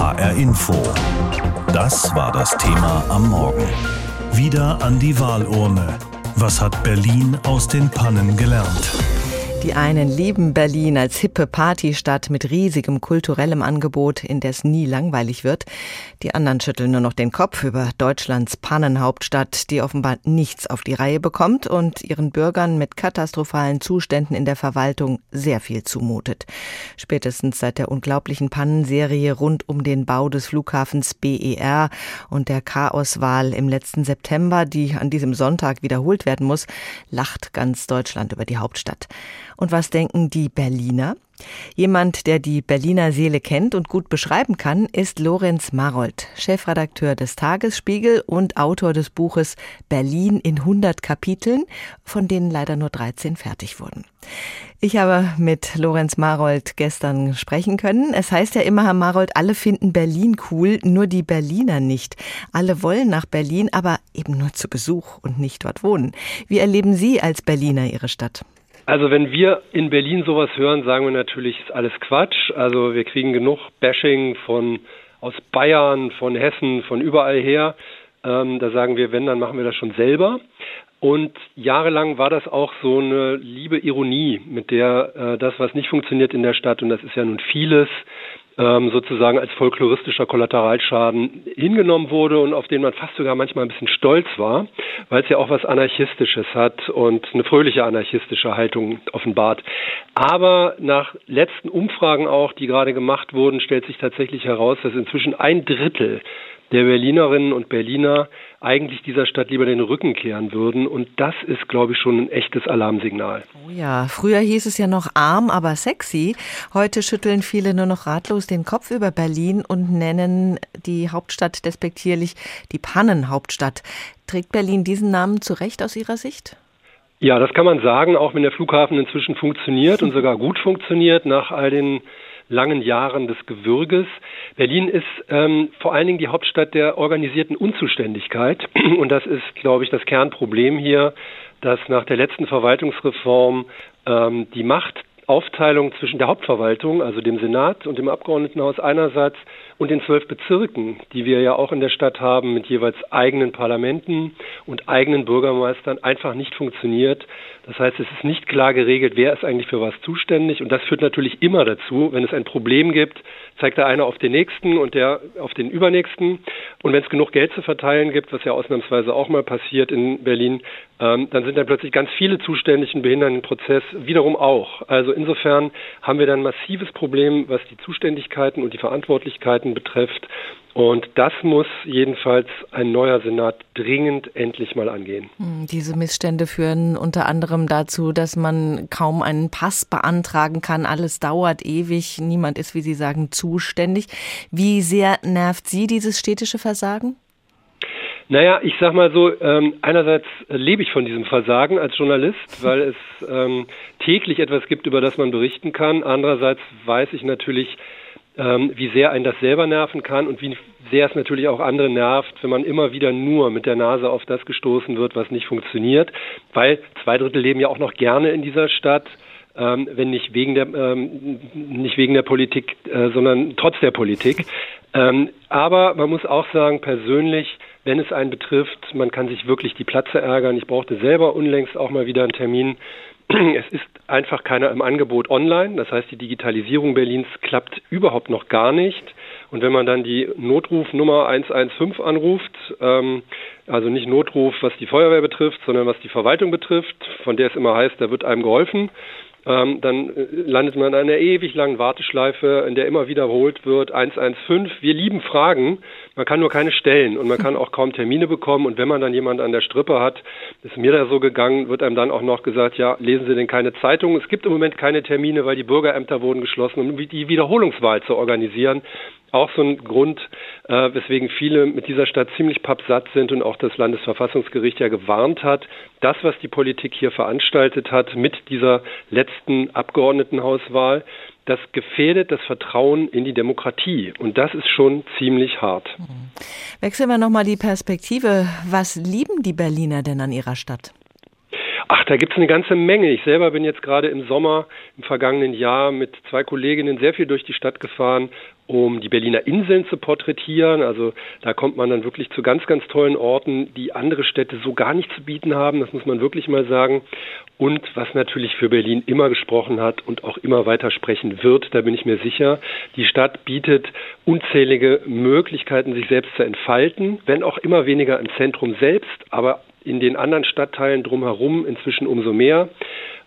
HR Info. Das war das Thema am Morgen. Wieder an die Wahlurne. Was hat Berlin aus den Pannen gelernt? Die einen lieben Berlin als hippe Partystadt mit riesigem kulturellem Angebot, in der es nie langweilig wird. Die anderen schütteln nur noch den Kopf über Deutschlands Pannenhauptstadt, die offenbar nichts auf die Reihe bekommt und ihren Bürgern mit katastrophalen Zuständen in der Verwaltung sehr viel zumutet. Spätestens seit der unglaublichen Pannenserie rund um den Bau des Flughafens BER und der Chaoswahl im letzten September, die an diesem Sonntag wiederholt werden muss, lacht ganz Deutschland über die Hauptstadt. Und was denken die Berliner? Jemand, der die Berliner Seele kennt und gut beschreiben kann, ist Lorenz Marold, Chefredakteur des Tagesspiegel und Autor des Buches Berlin in 100 Kapiteln, von denen leider nur 13 fertig wurden. Ich habe mit Lorenz Marold gestern sprechen können. Es heißt ja immer, Herr Marold, alle finden Berlin cool, nur die Berliner nicht. Alle wollen nach Berlin, aber eben nur zu Besuch und nicht dort wohnen. Wie erleben Sie als Berliner Ihre Stadt? Also wenn wir in Berlin sowas hören, sagen wir natürlich, ist alles Quatsch. Also wir kriegen genug Bashing von aus Bayern, von Hessen, von überall her. Ähm, da sagen wir, wenn, dann machen wir das schon selber. Und jahrelang war das auch so eine liebe Ironie, mit der äh, das, was nicht funktioniert in der Stadt, und das ist ja nun vieles, ähm, sozusagen als folkloristischer Kollateralschaden hingenommen wurde und auf den man fast sogar manchmal ein bisschen stolz war, weil es ja auch was Anarchistisches hat und eine fröhliche anarchistische Haltung offenbart. Aber nach letzten Umfragen auch, die gerade gemacht wurden, stellt sich tatsächlich heraus, dass inzwischen ein Drittel der Berlinerinnen und Berliner eigentlich dieser Stadt lieber den Rücken kehren würden. Und das ist, glaube ich, schon ein echtes Alarmsignal. Oh ja, früher hieß es ja noch arm, aber sexy. Heute schütteln viele nur noch ratlos den Kopf über Berlin und nennen die Hauptstadt despektierlich die Pannenhauptstadt. Trägt Berlin diesen Namen zu Recht aus Ihrer Sicht? Ja, das kann man sagen, auch wenn der Flughafen inzwischen funktioniert und sogar gut funktioniert nach all den langen Jahren des Gewürges. Berlin ist ähm, vor allen Dingen die Hauptstadt der organisierten Unzuständigkeit. Und das ist, glaube ich, das Kernproblem hier, dass nach der letzten Verwaltungsreform ähm, die Machtaufteilung zwischen der Hauptverwaltung, also dem Senat und dem Abgeordnetenhaus einerseits und den zwölf Bezirken, die wir ja auch in der Stadt haben, mit jeweils eigenen Parlamenten und eigenen Bürgermeistern, einfach nicht funktioniert. Das heißt, es ist nicht klar geregelt, wer ist eigentlich für was zuständig. Und das führt natürlich immer dazu, wenn es ein Problem gibt, zeigt der eine auf den nächsten und der auf den übernächsten. Und wenn es genug Geld zu verteilen gibt, was ja ausnahmsweise auch mal passiert in Berlin, ähm, dann sind dann plötzlich ganz viele zuständig und behindern den Prozess wiederum auch. Also insofern haben wir dann ein massives Problem, was die Zuständigkeiten und die Verantwortlichkeiten betrifft. Und das muss jedenfalls ein neuer Senat dringend endlich mal angehen. Hm, diese Missstände führen unter anderem dazu, dass man kaum einen Pass beantragen kann. Alles dauert ewig. Niemand ist, wie Sie sagen, zuständig. Wie sehr nervt Sie dieses städtische Versagen? Naja, ich sag mal so, ähm, einerseits lebe ich von diesem Versagen als Journalist, weil es ähm, täglich etwas gibt, über das man berichten kann. Andererseits weiß ich natürlich, ähm, wie sehr einen das selber nerven kann und wie sehr es natürlich auch andere nervt, wenn man immer wieder nur mit der Nase auf das gestoßen wird, was nicht funktioniert, weil zwei Drittel leben ja auch noch gerne in dieser Stadt. Ähm, wenn nicht wegen der ähm, nicht wegen der Politik, äh, sondern trotz der Politik. Ähm, aber man muss auch sagen, persönlich, wenn es einen betrifft, man kann sich wirklich die Platze ärgern. Ich brauchte selber unlängst auch mal wieder einen Termin es ist einfach keiner im Angebot online. Das heißt, die Digitalisierung Berlins klappt überhaupt noch gar nicht. Und wenn man dann die Notrufnummer 115 anruft, ähm, also nicht Notruf, was die Feuerwehr betrifft, sondern was die Verwaltung betrifft, von der es immer heißt, da wird einem geholfen, ähm, dann äh, landet man in einer ewig langen Warteschleife, in der immer wiederholt wird 115. Wir lieben Fragen, man kann nur keine stellen und man kann auch kaum Termine bekommen. Und wenn man dann jemand an der Strippe hat, ist mir da so gegangen, wird einem dann auch noch gesagt, ja, lesen Sie denn keine Zeitung? Es gibt im Moment keine Termine, weil die Bürgerämter wurden geschlossen, um die Wiederholungswahl zu organisieren auch so ein Grund, äh, weswegen viele mit dieser Stadt ziemlich pappsatt sind und auch das Landesverfassungsgericht ja gewarnt hat, das, was die Politik hier veranstaltet hat mit dieser letzten Abgeordnetenhauswahl, das gefährdet das Vertrauen in die Demokratie. Und das ist schon ziemlich hart. Wechseln wir nochmal die Perspektive. Was lieben die Berliner denn an ihrer Stadt? Ach, da gibt es eine ganze Menge. Ich selber bin jetzt gerade im Sommer im vergangenen Jahr mit zwei Kolleginnen sehr viel durch die Stadt gefahren, um die Berliner Inseln zu porträtieren. Also da kommt man dann wirklich zu ganz, ganz tollen Orten, die andere Städte so gar nicht zu bieten haben. Das muss man wirklich mal sagen. Und was natürlich für Berlin immer gesprochen hat und auch immer weiter sprechen wird, da bin ich mir sicher, die Stadt bietet unzählige Möglichkeiten, sich selbst zu entfalten, wenn auch immer weniger im Zentrum selbst, aber in den anderen Stadtteilen drumherum inzwischen umso mehr.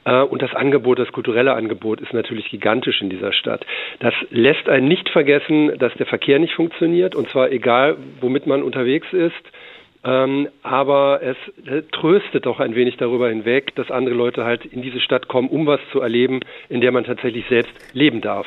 Äh, und das Angebot, das kulturelle Angebot ist natürlich gigantisch in dieser Stadt. Das lässt einen nicht vergessen, dass der Verkehr nicht funktioniert, und zwar egal, womit man unterwegs ist. Ähm, aber es äh, tröstet doch ein wenig darüber hinweg, dass andere Leute halt in diese Stadt kommen, um was zu erleben, in der man tatsächlich selbst leben darf.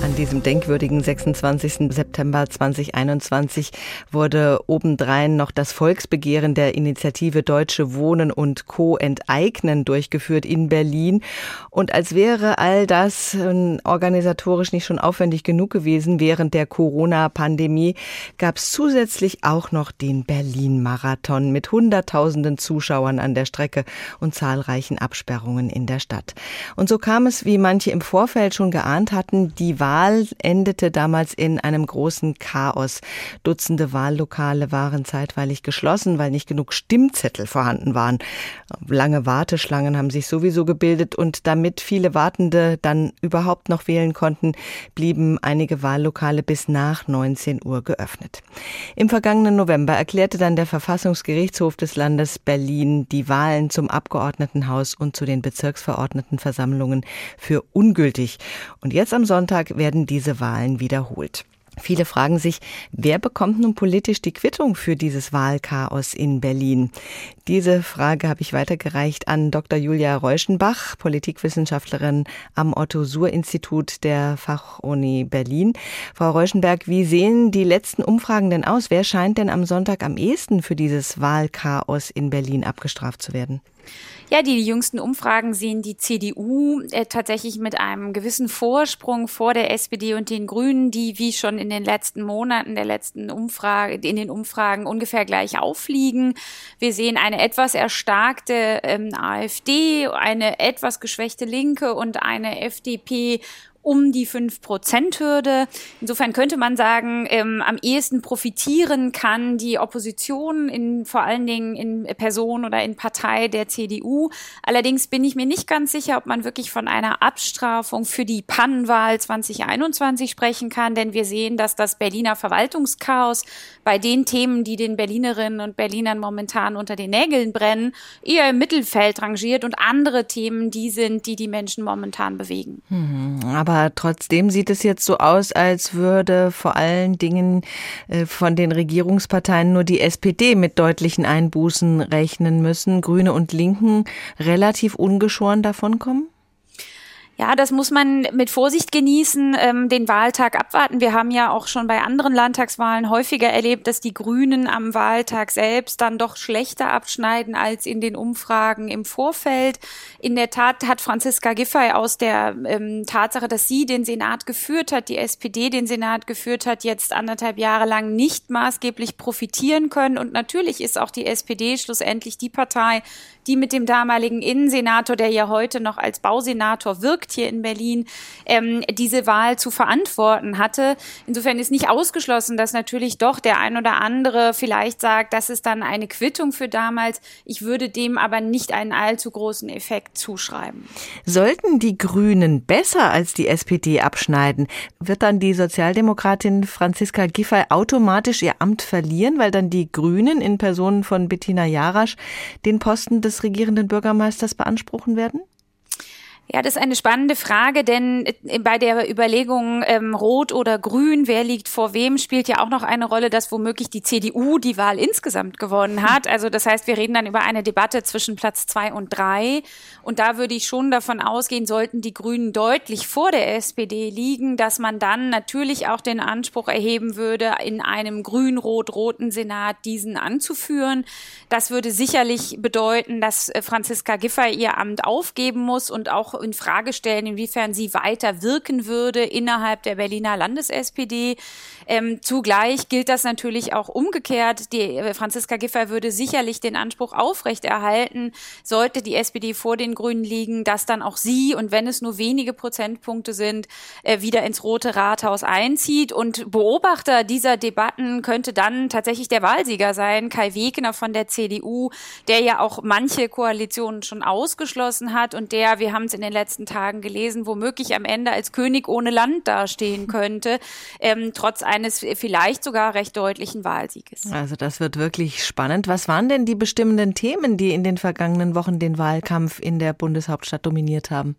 An diesem denkwürdigen 26. September 2021 wurde obendrein noch das Volksbegehren der Initiative Deutsche Wohnen und Co. enteignen durchgeführt in Berlin. Und als wäre all das ähm, organisatorisch nicht schon aufwendig genug gewesen während der Corona-Pandemie, gab es zusätzlich auch noch den Berlin-Marathon mit Hunderttausenden Zuschauern an der Strecke und zahlreichen Absperrungen in der Stadt. Und so kam es, wie manche im Vorfeld schon geahnt hatten, die endete damals in einem großen Chaos. Dutzende Wahllokale waren zeitweilig geschlossen, weil nicht genug Stimmzettel vorhanden waren. Lange Warteschlangen haben sich sowieso gebildet und damit viele Wartende dann überhaupt noch wählen konnten, blieben einige Wahllokale bis nach 19 Uhr geöffnet. Im vergangenen November erklärte dann der Verfassungsgerichtshof des Landes Berlin die Wahlen zum Abgeordnetenhaus und zu den Bezirksverordnetenversammlungen für ungültig. Und jetzt am Sonntag werden diese Wahlen wiederholt. Viele fragen sich, wer bekommt nun politisch die Quittung für dieses Wahlchaos in Berlin? Diese Frage habe ich weitergereicht an Dr. Julia Reuschenbach, Politikwissenschaftlerin am Otto-Suhr-Institut der Fachuni Berlin. Frau Reuschenberg, wie sehen die letzten Umfragen denn aus? Wer scheint denn am Sonntag am ehesten für dieses Wahlchaos in Berlin abgestraft zu werden? Ja, die jüngsten Umfragen sehen die CDU äh, tatsächlich mit einem gewissen Vorsprung vor der SPD und den Grünen, die wie schon in den letzten Monaten der letzten Umfrage, in den Umfragen ungefähr gleich aufliegen. Wir sehen eine etwas erstarkte ähm, AfD, eine etwas geschwächte Linke und eine FDP um die 5-Prozent-Hürde. Insofern könnte man sagen, ähm, am ehesten profitieren kann die Opposition in, vor allen Dingen in Person oder in Partei der CDU. Allerdings bin ich mir nicht ganz sicher, ob man wirklich von einer Abstrafung für die Pannenwahl 2021 sprechen kann, denn wir sehen, dass das Berliner Verwaltungschaos bei den Themen, die den Berlinerinnen und Berlinern momentan unter den Nägeln brennen, eher im Mittelfeld rangiert und andere Themen die sind, die die Menschen momentan bewegen. Mhm, aber trotzdem sieht es jetzt so aus, als würde vor allen Dingen äh, von den Regierungsparteien nur die SPD mit deutlichen Einbußen rechnen müssen. Grüne und Linken relativ ungeschoren davonkommen? Ja, das muss man mit Vorsicht genießen, ähm, den Wahltag abwarten. Wir haben ja auch schon bei anderen Landtagswahlen häufiger erlebt, dass die Grünen am Wahltag selbst dann doch schlechter abschneiden als in den Umfragen im Vorfeld. In der Tat hat Franziska Giffey aus der ähm, Tatsache, dass sie den Senat geführt hat, die SPD den Senat geführt hat, jetzt anderthalb Jahre lang nicht maßgeblich profitieren können. Und natürlich ist auch die SPD schlussendlich die Partei, die mit dem damaligen Innensenator, der ja heute noch als Bausenator wirkt hier in Berlin, ähm, diese Wahl zu verantworten hatte. Insofern ist nicht ausgeschlossen, dass natürlich doch der ein oder andere vielleicht sagt, das ist dann eine Quittung für damals. Ich würde dem aber nicht einen allzu großen Effekt zuschreiben. Sollten die Grünen besser als die SPD abschneiden, wird dann die Sozialdemokratin Franziska Giffey automatisch ihr Amt verlieren, weil dann die Grünen in Person von Bettina Jarasch den Posten des regierenden Bürgermeisters beanspruchen werden? Ja, das ist eine spannende Frage, denn äh, bei der Überlegung ähm, Rot oder Grün, wer liegt vor wem, spielt ja auch noch eine Rolle, dass womöglich die CDU die Wahl insgesamt gewonnen hat. Also das heißt, wir reden dann über eine Debatte zwischen Platz zwei und drei. Und da würde ich schon davon ausgehen, sollten die Grünen deutlich vor der SPD liegen, dass man dann natürlich auch den Anspruch erheben würde, in einem grün-rot-roten Senat diesen anzuführen. Das würde sicherlich bedeuten, dass äh, Franziska Giffey ihr Amt aufgeben muss und auch in Frage stellen, inwiefern sie weiter wirken würde innerhalb der Berliner Landes-SPD. Ähm, zugleich gilt das natürlich auch umgekehrt. Die äh, Franziska Giffey würde sicherlich den Anspruch aufrechterhalten, sollte die SPD vor den Grünen liegen, dass dann auch sie und wenn es nur wenige Prozentpunkte sind, äh, wieder ins Rote Rathaus einzieht. Und Beobachter dieser Debatten könnte dann tatsächlich der Wahlsieger sein, Kai Wegner von der CDU, der ja auch manche Koalitionen schon ausgeschlossen hat und der, wir haben es in den letzten Tagen gelesen, womöglich am Ende als König ohne Land dastehen könnte, ähm, trotz eines vielleicht sogar recht deutlichen Wahlsieges. Also das wird wirklich spannend. Was waren denn die bestimmenden Themen, die in den vergangenen Wochen den Wahlkampf in der Bundeshauptstadt dominiert haben?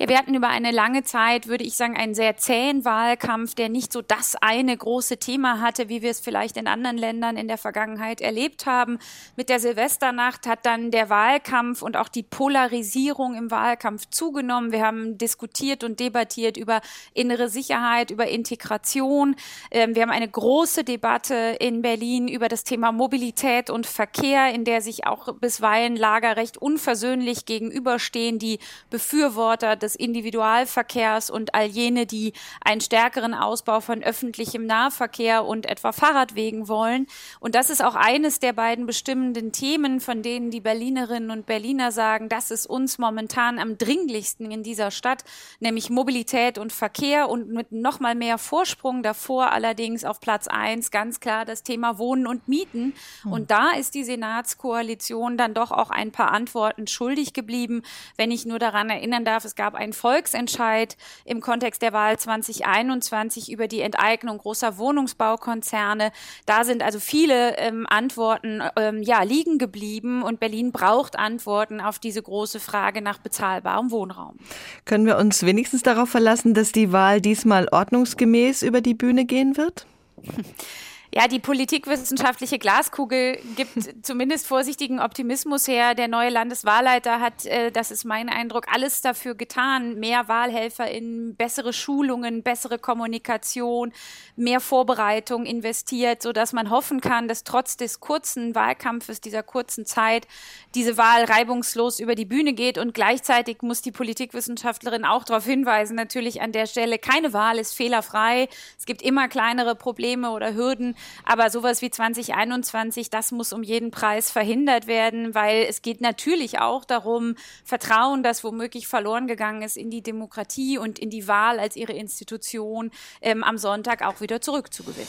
Ja, wir hatten über eine lange Zeit, würde ich sagen, einen sehr zähen Wahlkampf, der nicht so das eine große Thema hatte, wie wir es vielleicht in anderen Ländern in der Vergangenheit erlebt haben. Mit der Silvesternacht hat dann der Wahlkampf und auch die Polarisierung im Wahlkampf zugenommen. Wir haben diskutiert und debattiert über innere Sicherheit, über Integration. Ähm, wir haben eine große Debatte in Berlin über das Thema Mobilität und Verkehr, in der sich auch bisweilen Lager recht unversöhnlich gegenüberstehen, die Befürworter des des Individualverkehrs und all jene, die einen stärkeren Ausbau von öffentlichem Nahverkehr und etwa Fahrradwegen wollen. Und das ist auch eines der beiden bestimmenden Themen, von denen die Berlinerinnen und Berliner sagen, das ist uns momentan am dringlichsten in dieser Stadt, nämlich Mobilität und Verkehr und mit noch mal mehr Vorsprung davor allerdings auf Platz eins ganz klar das Thema Wohnen und Mieten. Hm. Und da ist die Senatskoalition dann doch auch ein paar Antworten schuldig geblieben. Wenn ich nur daran erinnern darf, es gab einen Volksentscheid im Kontext der Wahl 2021 über die Enteignung großer Wohnungsbaukonzerne. Da sind also viele ähm, Antworten ähm, ja, liegen geblieben und Berlin braucht Antworten auf diese große Frage nach bezahlbarem Wohnraum. Können wir uns wenigstens darauf verlassen, dass die Wahl diesmal ordnungsgemäß über die Bühne gehen wird? Ja, die politikwissenschaftliche Glaskugel gibt zumindest vorsichtigen Optimismus her. Der neue Landeswahlleiter hat, äh, das ist mein Eindruck, alles dafür getan. Mehr WahlhelferInnen, bessere Schulungen, bessere Kommunikation, mehr Vorbereitung investiert, so dass man hoffen kann, dass trotz des kurzen Wahlkampfes, dieser kurzen Zeit, diese Wahl reibungslos über die Bühne geht. Und gleichzeitig muss die Politikwissenschaftlerin auch darauf hinweisen, natürlich an der Stelle, keine Wahl ist fehlerfrei. Es gibt immer kleinere Probleme oder Hürden. Aber sowas wie 2021, das muss um jeden Preis verhindert werden, weil es geht natürlich auch darum, Vertrauen, das womöglich verloren gegangen ist in die Demokratie und in die Wahl als ihre Institution ähm, am Sonntag auch wieder zurückzugewinnen.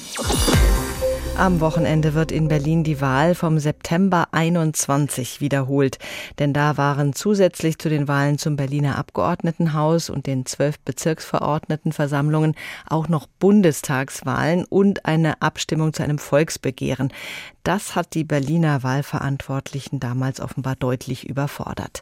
Am Wochenende wird in Berlin die Wahl vom September 21 wiederholt. Denn da waren zusätzlich zu den Wahlen zum Berliner Abgeordnetenhaus und den zwölf Bezirksverordnetenversammlungen auch noch Bundestagswahlen und eine Abstimmung zu einem Volksbegehren. Das hat die Berliner Wahlverantwortlichen damals offenbar deutlich überfordert.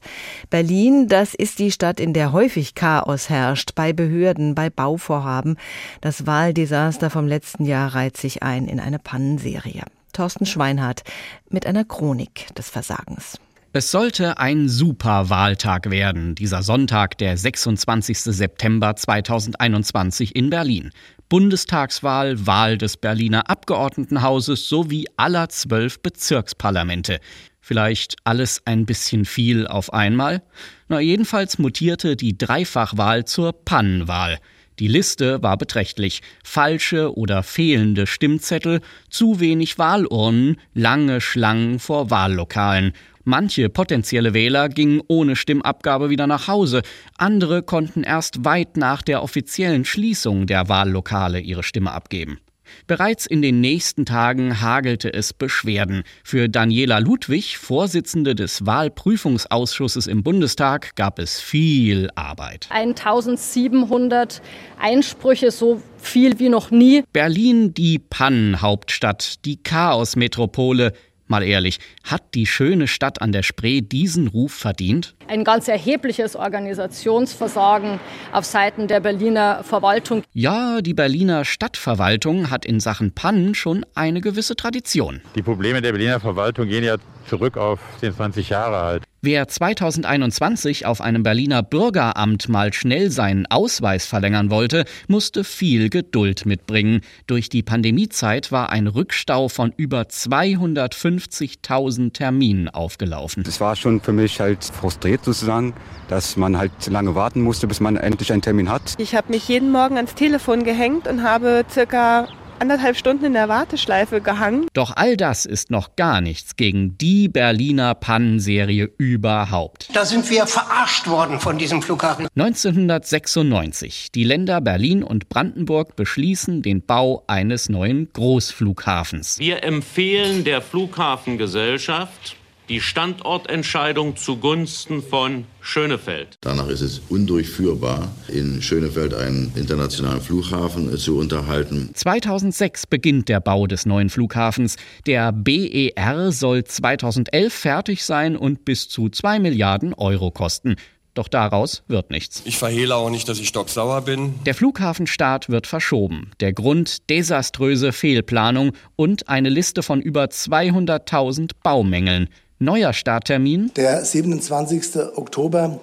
Berlin, das ist die Stadt, in der häufig Chaos herrscht, bei Behörden, bei Bauvorhaben. Das Wahldesaster vom letzten Jahr reiht sich ein in eine Pannenserie. Thorsten Schweinhardt mit einer Chronik des Versagens. Es sollte ein super Wahltag werden, dieser Sonntag, der 26. September 2021 in Berlin. Bundestagswahl, Wahl des Berliner Abgeordnetenhauses sowie aller zwölf Bezirksparlamente. Vielleicht alles ein bisschen viel auf einmal? Na, jedenfalls mutierte die Dreifachwahl zur Pannenwahl. Die Liste war beträchtlich. Falsche oder fehlende Stimmzettel, zu wenig Wahlurnen, lange Schlangen vor Wahllokalen. Manche potenzielle Wähler gingen ohne Stimmabgabe wieder nach Hause, andere konnten erst weit nach der offiziellen Schließung der Wahllokale ihre Stimme abgeben. Bereits in den nächsten Tagen hagelte es Beschwerden. Für Daniela Ludwig, Vorsitzende des Wahlprüfungsausschusses im Bundestag, gab es viel Arbeit. 1700 Einsprüche, so viel wie noch nie. Berlin, die Pannenhauptstadt, die Chaosmetropole, Mal ehrlich, hat die schöne Stadt an der Spree diesen Ruf verdient? Ein ganz erhebliches Organisationsversagen auf Seiten der Berliner Verwaltung. Ja, die Berliner Stadtverwaltung hat in Sachen Pannen schon eine gewisse Tradition. Die Probleme der Berliner Verwaltung gehen ja zurück auf den 20 Jahre alt. Wer 2021 auf einem Berliner Bürgeramt mal schnell seinen Ausweis verlängern wollte, musste viel Geduld mitbringen. Durch die Pandemiezeit war ein Rückstau von über 250.000 Terminen aufgelaufen. Es war schon für mich halt frustriert sozusagen, dass man halt lange warten musste, bis man endlich einen Termin hat. Ich habe mich jeden Morgen ans Telefon gehängt und habe circa anderthalb Stunden in der Warteschleife gehangen. Doch all das ist noch gar nichts gegen die Berliner Pannenserie überhaupt. Da sind wir verarscht worden von diesem Flughafen. 1996. Die Länder Berlin und Brandenburg beschließen den Bau eines neuen Großflughafens. Wir empfehlen der Flughafengesellschaft, die Standortentscheidung zugunsten von Schönefeld. Danach ist es undurchführbar, in Schönefeld einen internationalen Flughafen zu unterhalten. 2006 beginnt der Bau des neuen Flughafens. Der BER soll 2011 fertig sein und bis zu 2 Milliarden Euro kosten. Doch daraus wird nichts. Ich verhehle auch nicht, dass ich stocksauer bin. Der Flughafenstart wird verschoben. Der Grund desaströse Fehlplanung und eine Liste von über 200.000 Baumängeln. Neuer Starttermin? Der 27. Oktober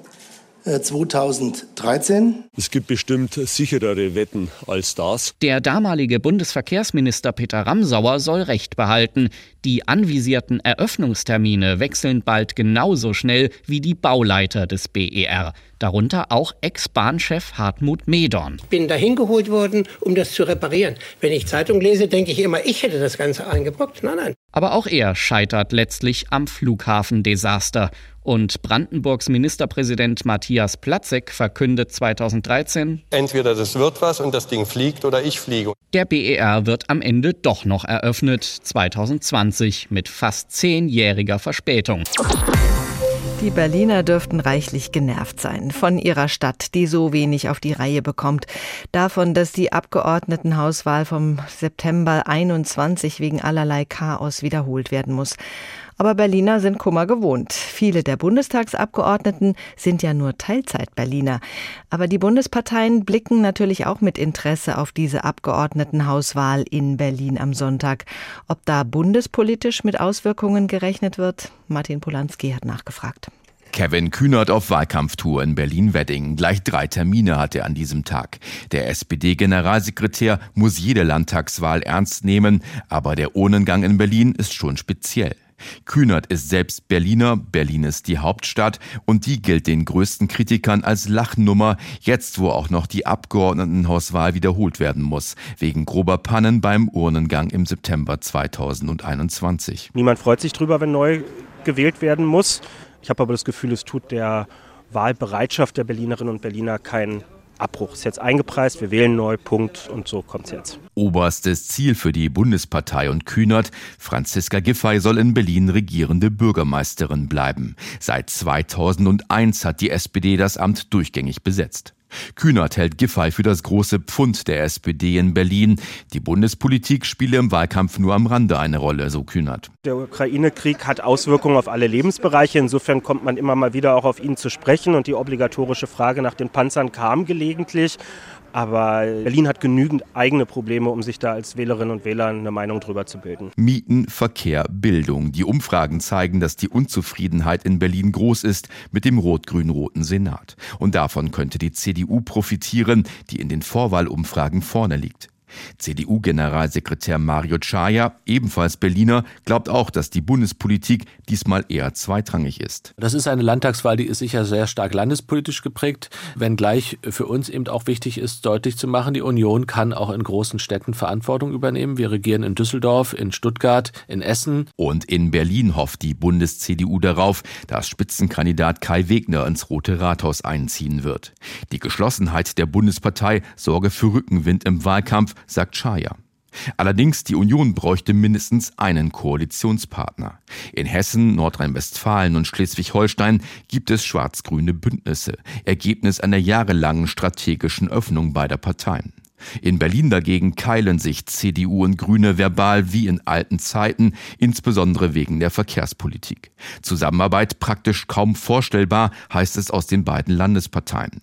2013. Äh, es gibt bestimmt sicherere Wetten als das. Der damalige Bundesverkehrsminister Peter Ramsauer soll Recht behalten. Die anvisierten Eröffnungstermine wechseln bald genauso schnell wie die Bauleiter des BER. Darunter auch Ex-Bahnchef Hartmut Medorn. Ich bin dahin geholt worden, um das zu reparieren. Wenn ich Zeitung lese, denke ich immer, ich hätte das Ganze eingebrockt. Nein, nein. Aber auch er scheitert letztlich am Flughafendesaster. Und Brandenburgs Ministerpräsident Matthias Platzek verkündet 2013, entweder das wird was und das Ding fliegt oder ich fliege. Der BER wird am Ende doch noch eröffnet, 2020 mit fast zehnjähriger Verspätung. Die Berliner dürften reichlich genervt sein von ihrer Stadt, die so wenig auf die Reihe bekommt. Davon, dass die Abgeordnetenhauswahl vom September 21 wegen allerlei Chaos wiederholt werden muss. Aber Berliner sind Kummer gewohnt. Viele der Bundestagsabgeordneten sind ja nur Teilzeit-Berliner. Aber die Bundesparteien blicken natürlich auch mit Interesse auf diese Abgeordnetenhauswahl in Berlin am Sonntag. Ob da bundespolitisch mit Auswirkungen gerechnet wird? Martin Polanski hat nachgefragt. Kevin Kühnert auf Wahlkampftour in Berlin-Wedding. Gleich drei Termine hat er an diesem Tag. Der SPD-Generalsekretär muss jede Landtagswahl ernst nehmen, aber der Ohnengang in Berlin ist schon speziell. Kühnert ist selbst Berliner, Berlin ist die Hauptstadt und die gilt den größten Kritikern als Lachnummer, jetzt wo auch noch die Abgeordnetenhauswahl wiederholt werden muss, wegen grober Pannen beim Urnengang im September 2021. Niemand freut sich drüber, wenn neu gewählt werden muss. Ich habe aber das Gefühl, es tut der Wahlbereitschaft der Berlinerinnen und Berliner keinen Abbruch ist jetzt eingepreist, wir wählen neu, Punkt und so kommt es jetzt. Oberstes Ziel für die Bundespartei und Kühnert, Franziska Giffey soll in Berlin regierende Bürgermeisterin bleiben. Seit 2001 hat die SPD das Amt durchgängig besetzt. Kühnert hält Giffey für das große Pfund der SPD in Berlin. Die Bundespolitik spiele im Wahlkampf nur am Rande eine Rolle, so Kühnert. Der Ukraine-Krieg hat Auswirkungen auf alle Lebensbereiche. Insofern kommt man immer mal wieder auch auf ihn zu sprechen. Und die obligatorische Frage nach den Panzern kam gelegentlich. Aber Berlin hat genügend eigene Probleme, um sich da als Wählerinnen und Wähler eine Meinung drüber zu bilden. Mieten, Verkehr, Bildung. Die Umfragen zeigen, dass die Unzufriedenheit in Berlin groß ist mit dem rot-grün-roten Senat. Und davon könnte die CDU profitieren, die in den Vorwahlumfragen vorne liegt. CDU-Generalsekretär Mario Chaya, ebenfalls Berliner, glaubt auch, dass die Bundespolitik diesmal eher zweitrangig ist. Das ist eine Landtagswahl, die ist sicher sehr stark landespolitisch geprägt, wenngleich für uns eben auch wichtig ist, deutlich zu machen, die Union kann auch in großen Städten Verantwortung übernehmen. Wir regieren in Düsseldorf, in Stuttgart, in Essen. Und in Berlin hofft die Bundes-CDU darauf, dass Spitzenkandidat Kai Wegner ins Rote Rathaus einziehen wird. Die Geschlossenheit der Bundespartei sorge für Rückenwind im Wahlkampf, sagt Schaier. Allerdings die Union bräuchte mindestens einen Koalitionspartner. In Hessen, Nordrhein-Westfalen und Schleswig-Holstein gibt es schwarz-grüne Bündnisse, Ergebnis einer jahrelangen strategischen Öffnung beider Parteien. In Berlin dagegen keilen sich CDU und Grüne verbal wie in alten Zeiten, insbesondere wegen der Verkehrspolitik. Zusammenarbeit praktisch kaum vorstellbar, heißt es aus den beiden Landesparteien.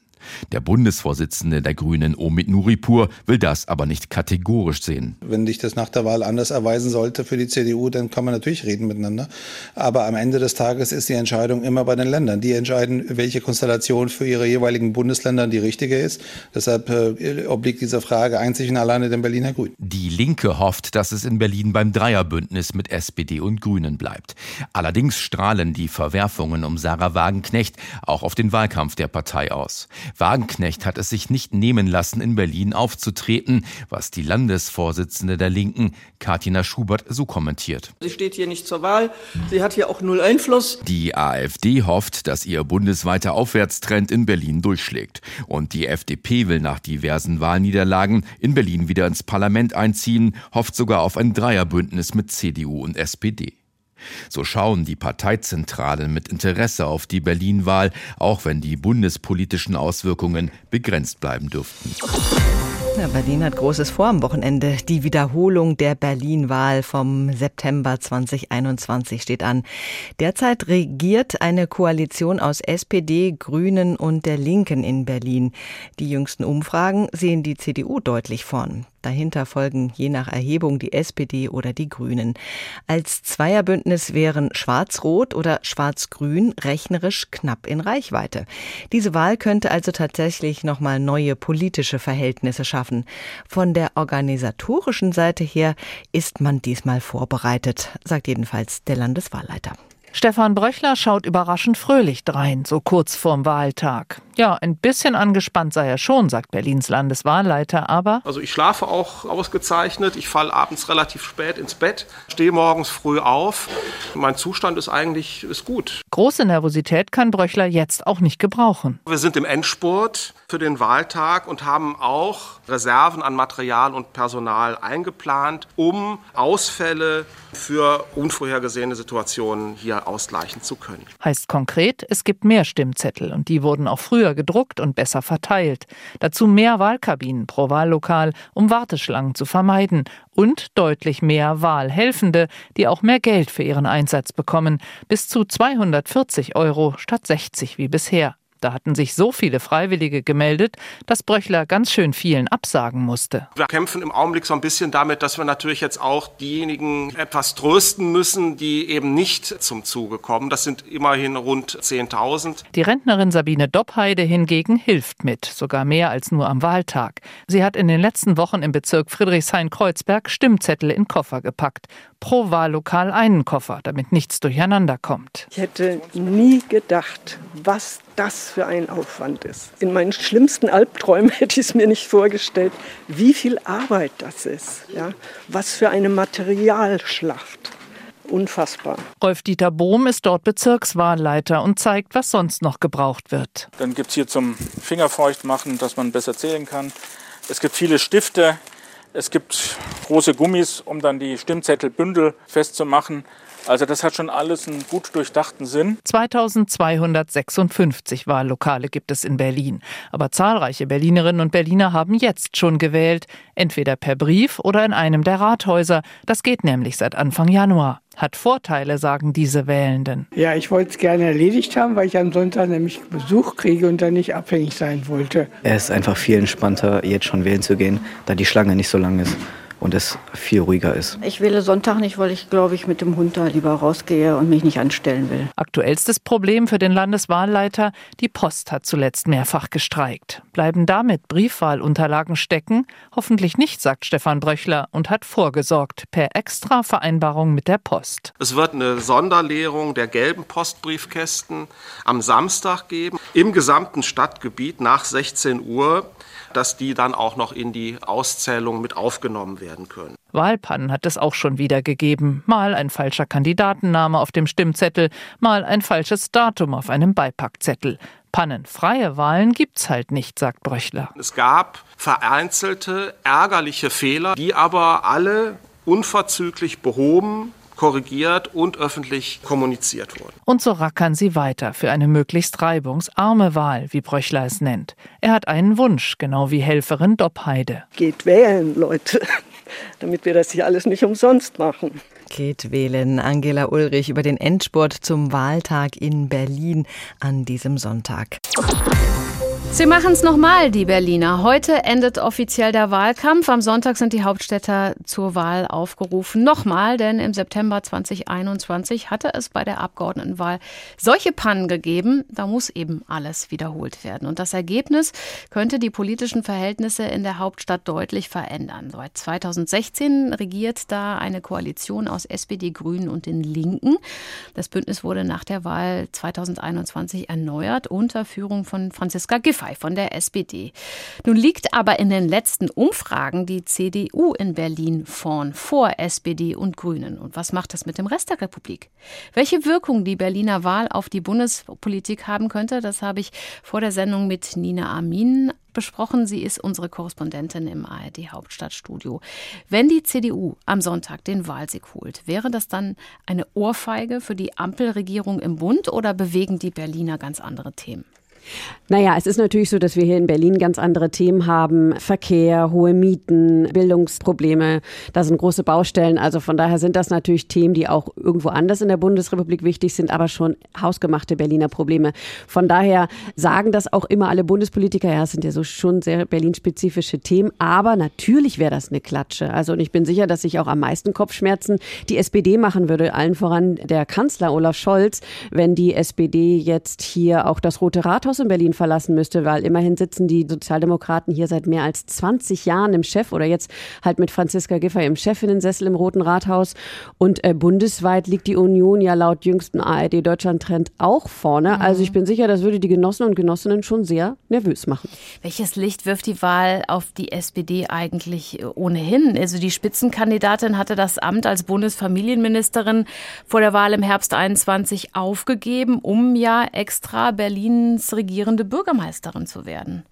Der Bundesvorsitzende der Grünen, Omid Nuripur, will das aber nicht kategorisch sehen. Wenn sich das nach der Wahl anders erweisen sollte für die CDU, dann kann man natürlich reden miteinander. Aber am Ende des Tages ist die Entscheidung immer bei den Ländern. Die entscheiden, welche Konstellation für ihre jeweiligen Bundesländer die richtige ist. Deshalb äh, obliegt diese Frage einzig und alleine den Berliner Grünen. Die Linke hofft, dass es in Berlin beim Dreierbündnis mit SPD und Grünen bleibt. Allerdings strahlen die Verwerfungen um Sarah Wagenknecht auch auf den Wahlkampf der Partei aus. Wagenknecht hat es sich nicht nehmen lassen, in Berlin aufzutreten, was die Landesvorsitzende der Linken, Katina Schubert, so kommentiert. Sie steht hier nicht zur Wahl, sie hat hier auch null Einfluss. Die AfD hofft, dass ihr bundesweiter Aufwärtstrend in Berlin durchschlägt. Und die FDP will nach diversen Wahlniederlagen in Berlin wieder ins Parlament einziehen, hofft sogar auf ein Dreierbündnis mit CDU und SPD. So schauen die Parteizentralen mit Interesse auf die Berlin-Wahl, auch wenn die bundespolitischen Auswirkungen begrenzt bleiben dürften. Ja, Berlin hat Großes vor am Wochenende. Die Wiederholung der Berlin-Wahl vom September 2021 steht an. Derzeit regiert eine Koalition aus SPD, Grünen und der Linken in Berlin. Die jüngsten Umfragen sehen die CDU deutlich vorn. Dahinter folgen je nach Erhebung die SPD oder die Grünen. Als Zweierbündnis wären Schwarz-Rot oder Schwarz-Grün rechnerisch knapp in Reichweite. Diese Wahl könnte also tatsächlich nochmal neue politische Verhältnisse schaffen. Von der organisatorischen Seite her ist man diesmal vorbereitet, sagt jedenfalls der Landeswahlleiter. Stefan Bröchler schaut überraschend fröhlich drein, so kurz vorm Wahltag. Ja, ein bisschen angespannt sei er schon, sagt Berlins Landeswahlleiter, aber. Also ich schlafe auch ausgezeichnet, ich falle abends relativ spät ins Bett, stehe morgens früh auf. Mein Zustand ist eigentlich ist gut. Große Nervosität kann Bröchler jetzt auch nicht gebrauchen. Wir sind im Endspurt für den Wahltag und haben auch Reserven an Material und Personal eingeplant, um Ausfälle für unvorhergesehene Situationen hier ausgleichen zu können. Heißt konkret, es gibt mehr Stimmzettel und die wurden auch früher gedruckt und besser verteilt. Dazu mehr Wahlkabinen pro Wahllokal, um Warteschlangen zu vermeiden und deutlich mehr Wahlhelfende, die auch mehr Geld für ihren Einsatz bekommen, bis zu 240 Euro statt 60 wie bisher. Da hatten sich so viele Freiwillige gemeldet, dass Bröchler ganz schön vielen absagen musste. Wir kämpfen im Augenblick so ein bisschen damit, dass wir natürlich jetzt auch diejenigen etwas trösten müssen, die eben nicht zum Zuge kommen. Das sind immerhin rund 10.000. Die Rentnerin Sabine Doppheide hingegen hilft mit, sogar mehr als nur am Wahltag. Sie hat in den letzten Wochen im Bezirk Friedrichshain-Kreuzberg Stimmzettel in Koffer gepackt. Pro Wahllokal einen Koffer, damit nichts durcheinander kommt. Ich hätte nie gedacht, was das für ein Aufwand ist. In meinen schlimmsten Albträumen hätte ich es mir nicht vorgestellt, wie viel Arbeit das ist. Ja? Was für eine Materialschlacht. Unfassbar. Rolf-Dieter Bohm ist dort Bezirkswahlleiter und zeigt, was sonst noch gebraucht wird. Dann gibt es hier zum Fingerfeucht machen, dass man besser zählen kann. Es gibt viele Stifte, es gibt große Gummis, um dann die Stimmzettelbündel festzumachen. Also das hat schon alles einen gut durchdachten Sinn. 2256 Wahllokale gibt es in Berlin. Aber zahlreiche Berlinerinnen und Berliner haben jetzt schon gewählt. Entweder per Brief oder in einem der Rathäuser. Das geht nämlich seit Anfang Januar. Hat Vorteile, sagen diese Wählenden. Ja, ich wollte es gerne erledigt haben, weil ich am Sonntag nämlich Besuch kriege und dann nicht abhängig sein wollte. Es ist einfach viel entspannter, jetzt schon wählen zu gehen, da die Schlange nicht so lang ist und es viel ruhiger ist. Ich wähle Sonntag nicht, weil ich, glaube ich, mit dem Hund da lieber rausgehe und mich nicht anstellen will. Aktuellstes Problem für den Landeswahlleiter, die Post hat zuletzt mehrfach gestreikt. Bleiben damit Briefwahlunterlagen stecken? Hoffentlich nicht, sagt Stefan Bröchler und hat vorgesorgt per Extra-Vereinbarung mit der Post. Es wird eine Sonderleerung der gelben Postbriefkästen am Samstag geben, im gesamten Stadtgebiet nach 16 Uhr dass die dann auch noch in die Auszählung mit aufgenommen werden können. Wahlpannen hat es auch schon wieder gegeben. Mal ein falscher Kandidatenname auf dem Stimmzettel, mal ein falsches Datum auf einem Beipackzettel. Pannenfreie Wahlen gibt's halt nicht, sagt Bröchler. Es gab vereinzelte ärgerliche Fehler, die aber alle unverzüglich behoben korrigiert und öffentlich kommuniziert wurden. Und so rackern sie weiter für eine möglichst reibungsarme Wahl, wie Bröchler es nennt. Er hat einen Wunsch, genau wie Helferin Doppheide. Geht wählen, Leute, damit wir das hier alles nicht umsonst machen. Geht wählen. Angela Ulrich über den Endspurt zum Wahltag in Berlin an diesem Sonntag. Sie machen es nochmal, die Berliner. Heute endet offiziell der Wahlkampf. Am Sonntag sind die Hauptstädter zur Wahl aufgerufen. Nochmal, denn im September 2021 hatte es bei der Abgeordnetenwahl solche Pannen gegeben. Da muss eben alles wiederholt werden. Und das Ergebnis könnte die politischen Verhältnisse in der Hauptstadt deutlich verändern. Seit 2016 regiert da eine Koalition aus SPD, Grünen und den Linken. Das Bündnis wurde nach der Wahl 2021 erneuert unter Führung von Franziska Giffey. Giffey von der SPD. Nun liegt aber in den letzten Umfragen die CDU in Berlin vorn vor SPD und Grünen. Und was macht das mit dem Rest der Republik? Welche Wirkung die Berliner Wahl auf die Bundespolitik haben könnte, das habe ich vor der Sendung mit Nina Amin besprochen. Sie ist unsere Korrespondentin im ARD Hauptstadtstudio. Wenn die CDU am Sonntag den Wahlsieg holt, wäre das dann eine Ohrfeige für die Ampelregierung im Bund oder bewegen die Berliner ganz andere Themen? Naja, es ist natürlich so, dass wir hier in Berlin ganz andere Themen haben. Verkehr, hohe Mieten, Bildungsprobleme. Da sind große Baustellen. Also von daher sind das natürlich Themen, die auch irgendwo anders in der Bundesrepublik wichtig sind, aber schon hausgemachte Berliner Probleme. Von daher sagen das auch immer alle Bundespolitiker. Ja, es sind ja so schon sehr Berlin-spezifische Themen. Aber natürlich wäre das eine Klatsche. Also und ich bin sicher, dass sich auch am meisten Kopfschmerzen die SPD machen würde. Allen voran der Kanzler Olaf Scholz, wenn die SPD jetzt hier auch das Rote Rathaus Rathaus in Berlin verlassen müsste, weil immerhin sitzen die Sozialdemokraten hier seit mehr als 20 Jahren im Chef oder jetzt halt mit Franziska Giffey im Chefinnensessel im Roten Rathaus. Und äh, bundesweit liegt die Union ja laut jüngsten ARD Deutschland Trend auch vorne. Mhm. Also ich bin sicher, das würde die Genossen und Genossinnen schon sehr nervös machen. Welches Licht wirft die Wahl auf die SPD eigentlich äh, ohnehin? Also die Spitzenkandidatin hatte das Amt als Bundesfamilienministerin vor der Wahl im Herbst 21 aufgegeben, um ja extra Berlins Regierung regierende Bürgermeisterin zu werden.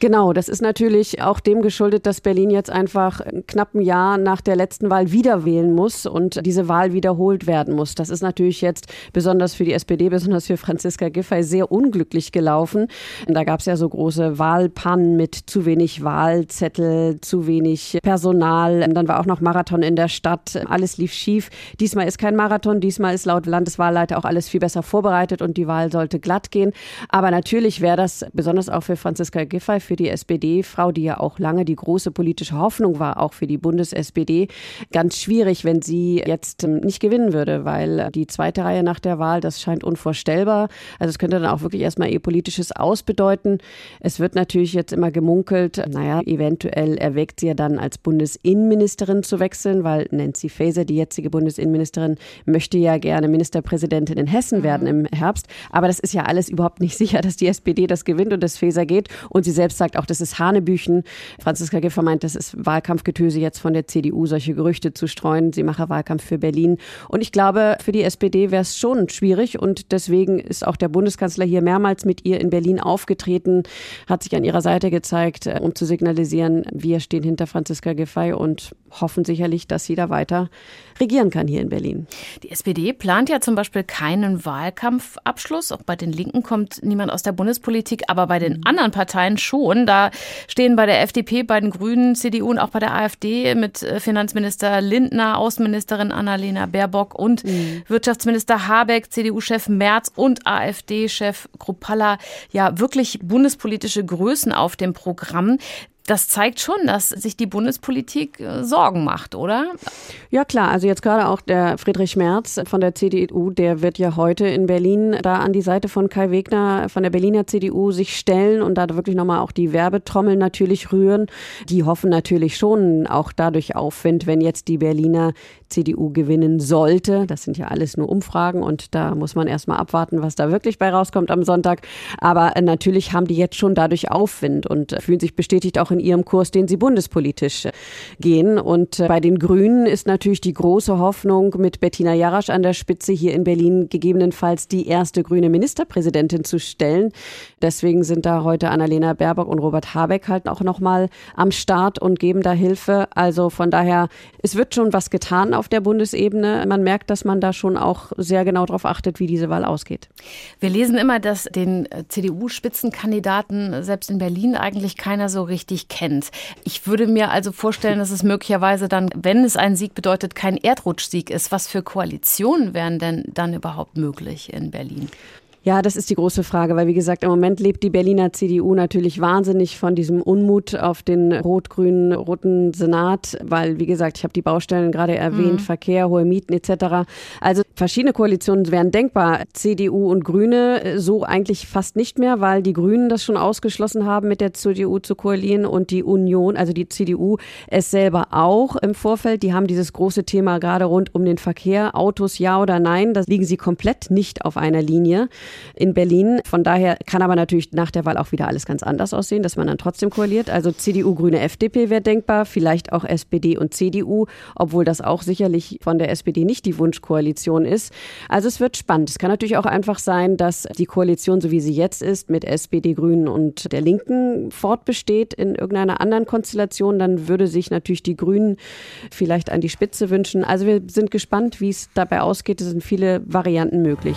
Genau, das ist natürlich auch dem geschuldet, dass Berlin jetzt einfach knapp ein Jahr nach der letzten Wahl wieder wählen muss und diese Wahl wiederholt werden muss. Das ist natürlich jetzt besonders für die SPD, besonders für Franziska Giffey sehr unglücklich gelaufen. Da gab es ja so große Wahlpannen mit zu wenig Wahlzettel, zu wenig Personal. Dann war auch noch Marathon in der Stadt. Alles lief schief. Diesmal ist kein Marathon. Diesmal ist laut Landeswahlleiter auch alles viel besser vorbereitet und die Wahl sollte glatt gehen. Aber natürlich wäre das besonders auch für Franziska Giffey, für die SPD-Frau, die ja auch lange die große politische Hoffnung war, auch für die Bundes-SPD, ganz schwierig, wenn sie jetzt ähm, nicht gewinnen würde, weil die zweite Reihe nach der Wahl, das scheint unvorstellbar. Also es könnte dann auch wirklich erstmal ihr politisches Aus bedeuten. Es wird natürlich jetzt immer gemunkelt, naja, eventuell erwägt sie ja dann als Bundesinnenministerin zu wechseln, weil Nancy Faeser, die jetzige Bundesinnenministerin, möchte ja gerne Ministerpräsidentin in Hessen werden im Herbst. Aber das ist ja alles überhaupt nicht sicher, dass die SPD das gewinnt und das Faeser geht. Und sie selbst sagt auch, das ist Hanebüchen. Franziska Giffer meint, das ist Wahlkampfgetöse jetzt von der CDU, solche Gerüchte zu streuen. Sie mache Wahlkampf für Berlin. Und ich glaube, für die SPD wäre es schon schwierig. Und deswegen ist auch der Bundeskanzler hier mehrmals mit ihr in Berlin aufgetreten, hat sich an ihrer Seite gezeigt, äh, um zu signalisieren, wir stehen hinter Franziska Giffey und hoffen sicherlich, dass sie da weiter regieren kann hier in Berlin. Die SPD plant ja zum Beispiel keinen Wahlkampfabschluss. Auch bei den Linken kommt niemand aus der Bundespolitik, aber bei den anderen Parteien schon. Da stehen bei der FDP, bei den Grünen, CDU und auch bei der AfD mit äh, Finanzminister Lindner, Außenministerin Annalena Baerbock und mhm. Wirtschaftsminister Habeck, CDU-Chef Merz und AfD-Chef Kruppalla ja wirklich bundespolitische Größen auf dem Programm das zeigt schon, dass sich die Bundespolitik äh, Sorgen macht, oder? Ja klar, also jetzt gerade auch der Friedrich Merz von der CDU, der wird ja heute in Berlin da an die Seite von Kai Wegner von der Berliner CDU sich stellen und da wirklich nochmal auch die Werbetrommel natürlich rühren. Die hoffen natürlich schon auch dadurch Aufwind, wenn jetzt die Berliner CDU gewinnen sollte. Das sind ja alles nur Umfragen und da muss man erstmal abwarten, was da wirklich bei rauskommt am Sonntag. Aber äh, natürlich haben die jetzt schon dadurch Aufwind und äh, fühlen sich bestätigt auch in ihrem Kurs, den sie bundespolitisch äh, gehen. Und bei den Grünen ist natürlich die große Hoffnung, mit Bettina Jarasch an der Spitze hier in Berlin gegebenenfalls die erste grüne Ministerpräsidentin zu stellen. Deswegen sind da heute Annalena Baerbock und Robert Habeck halt auch nochmal am Start und geben da Hilfe. Also von daher, es wird schon was getan auf der Bundesebene. Man merkt, dass man da schon auch sehr genau darauf achtet, wie diese Wahl ausgeht. Wir lesen immer, dass den äh, CDU-Spitzenkandidaten selbst in Berlin eigentlich keiner so richtig kennt. Ich würde mir also vorstellen, dass es möglicherweise dann, wenn es ein Sieg bedeutet, kein Erdrutschsieg ist. Was für Koalitionen wären denn dann überhaupt möglich in Berlin? Ja, das ist die große Frage, weil wie gesagt, im Moment lebt die Berliner CDU natürlich wahnsinnig von diesem Unmut auf den rot-grünen roten Senat, weil wie gesagt, ich habe die Baustellen gerade erwähnt, mhm. Verkehr, hohe Mieten etc. Also verschiedene Koalitionen wären denkbar. CDU und Grüne äh, so eigentlich fast nicht mehr, weil die Grünen das schon ausgeschlossen haben, mit der CDU zu koalieren und die Union, also die CDU es selber auch im Vorfeld. Die haben dieses große Thema gerade rund um den Verkehr, Autos ja oder nein, da liegen sie komplett nicht auf einer Linie in Berlin. Von daher kann aber natürlich nach der Wahl auch wieder alles ganz anders aussehen, dass man dann trotzdem koaliert. Also CDU, Grüne, FDP wäre denkbar, vielleicht auch SPD und CDU, obwohl das auch sicherlich von der SPD nicht die Wunschkoalition ist. Also es wird spannend. Es kann natürlich auch einfach sein, dass die Koalition, so wie sie jetzt ist, mit SPD, Grünen und der Linken fortbesteht in irgendeiner anderen Konstellation. Dann würde sich natürlich die Grünen vielleicht an die Spitze wünschen. Also wir sind gespannt, wie es dabei ausgeht. Es sind viele Varianten möglich.